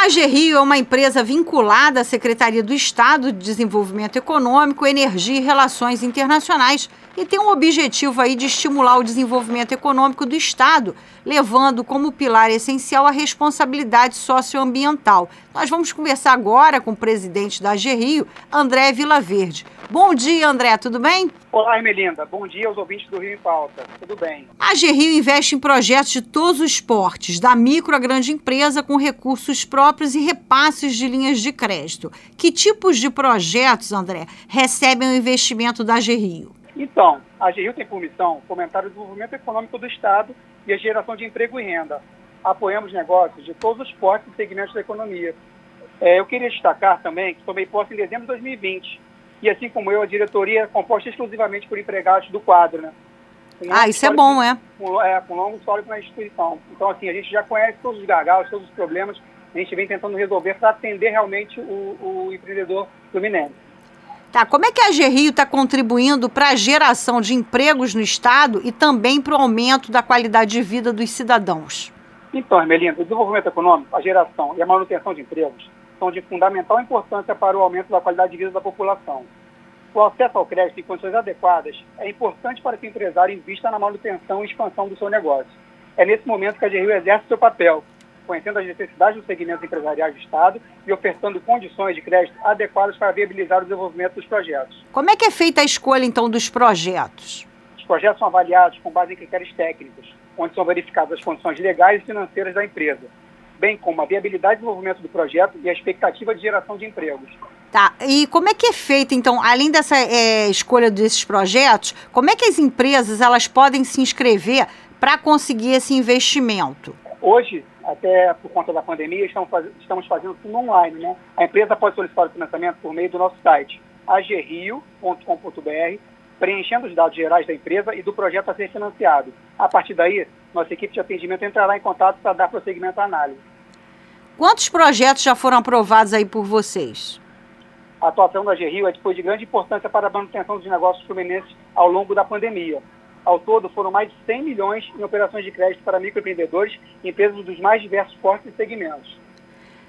A AG Rio é uma empresa vinculada à Secretaria do Estado de Desenvolvimento Econômico, Energia e Relações Internacionais e tem um objetivo aí de estimular o desenvolvimento econômico do Estado, levando como pilar essencial a responsabilidade socioambiental. Nós vamos conversar agora com o presidente da AG Rio, André Vilaverde. Bom dia, André, tudo bem? Olá, Ermelinda. Bom dia aos ouvintes do Rio em Pauta. Tudo bem? A AG Rio investe em projetos de todos os portes, da micro à grande empresa, com recursos próprios e repasses de linhas de crédito. Que tipos de projetos, André, recebem o investimento da AG Rio? Então, a AG Rio tem por missão fomentar o desenvolvimento econômico do Estado e a geração de emprego e renda. Apoiamos negócios de todos os portes e segmentos da economia. É, eu queria destacar também que tomei posse em dezembro de 2020 e assim como eu, a diretoria é composta exclusivamente por empregados do quadro, né? Ah, isso é bom, é? Com, é, com longo histórico na instituição. Então, assim, a gente já conhece todos os gargalos, todos os problemas, a gente vem tentando resolver para atender realmente o, o empreendedor fluminense. Tá, como é que a Gerrio está contribuindo para a geração de empregos no Estado e também para o aumento da qualidade de vida dos cidadãos? Então, Ermelinda, o desenvolvimento econômico, a geração e a manutenção de empregos são de fundamental importância para o aumento da qualidade de vida da população. O acesso ao crédito em condições adequadas é importante para que o empresário invista na manutenção e expansão do seu negócio. É nesse momento que a GRIO exerce seu papel, conhecendo as necessidades dos segmentos empresariais do Estado e ofertando condições de crédito adequadas para viabilizar o desenvolvimento dos projetos. Como é que é feita a escolha, então, dos projetos? Os projetos são avaliados com base em critérios técnicos, onde são verificadas as condições legais e financeiras da empresa, bem como a viabilidade de desenvolvimento do projeto e a expectativa de geração de empregos. Tá, e como é que é feita, então, além dessa é, escolha desses projetos, como é que as empresas elas podem se inscrever para conseguir esse investimento? Hoje, até por conta da pandemia, estamos, faz, estamos fazendo tudo online, né? A empresa pode solicitar o financiamento por meio do nosso site, agrio.com.br, preenchendo os dados gerais da empresa e do projeto a ser financiado. A partir daí, nossa equipe de atendimento entrará em contato para dar prosseguimento à análise. Quantos projetos já foram aprovados aí por vocês? A atuação da GRIO é de grande importância para a manutenção dos negócios fluminenses ao longo da pandemia. Ao todo, foram mais de 100 milhões em operações de crédito para microempreendedores e empresas dos mais diversos portes e segmentos.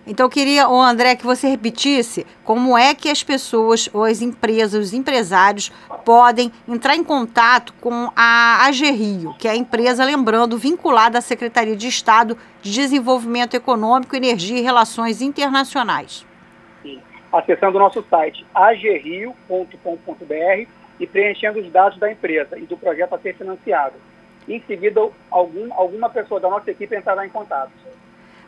Então, eu queria, o André, que você repetisse como é que as pessoas, ou as empresas, os empresários, podem entrar em contato com a AGRIO, que é a empresa, lembrando, vinculada à Secretaria de Estado de Desenvolvimento Econômico, Energia e Relações Internacionais. Sim. Acessando o nosso site agrio.com.br e preenchendo os dados da empresa e do projeto a ser financiado. Em seguida, algum, alguma pessoa da nossa equipe entrará em contato.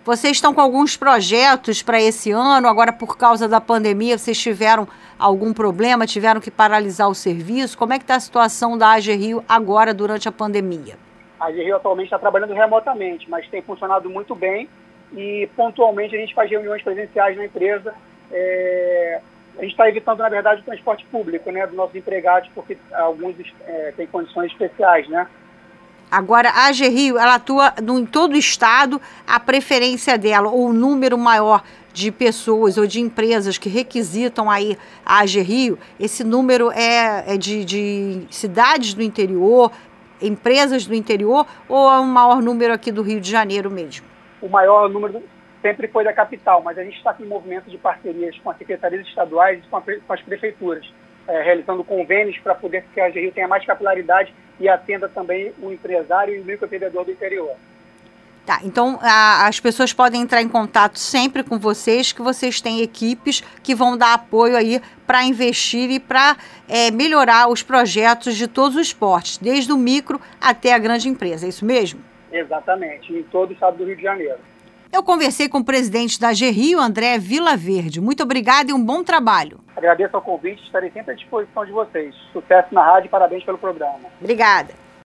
Vocês estão com alguns projetos para esse ano, agora por causa da pandemia, vocês tiveram algum problema, tiveram que paralisar o serviço? Como é que está a situação da AG Rio agora durante a pandemia? A AG Rio atualmente está trabalhando remotamente, mas tem funcionado muito bem e pontualmente a gente faz reuniões presenciais na empresa. É, a gente está evitando, na verdade, o transporte público né, dos nossos empregados, porque alguns é, têm condições especiais, né? Agora, a AG Rio, ela atua no, em todo o estado, a preferência dela, ou o número maior de pessoas ou de empresas que requisitam aí a AG Rio, esse número é, é de, de cidades do interior, empresas do interior, ou é um maior número aqui do Rio de Janeiro mesmo? O maior número sempre foi da capital, mas a gente está com um movimento de parcerias com as secretarias estaduais e com, a, com as prefeituras é, realizando convênios para poder que a Rio tenha mais capilaridade e atenda também o empresário e o microempreendedor do interior. Tá, então a, as pessoas podem entrar em contato sempre com vocês, que vocês têm equipes que vão dar apoio aí para investir e para é, melhorar os projetos de todos os portes, desde o micro até a grande empresa, é isso mesmo? Exatamente, em todo o estado do Rio de Janeiro. Eu conversei com o presidente da GRIO, André Vila Verde. Muito obrigada e um bom trabalho. Agradeço ao convite, estarei sempre à disposição de vocês. Sucesso na rádio e parabéns pelo programa. Obrigada.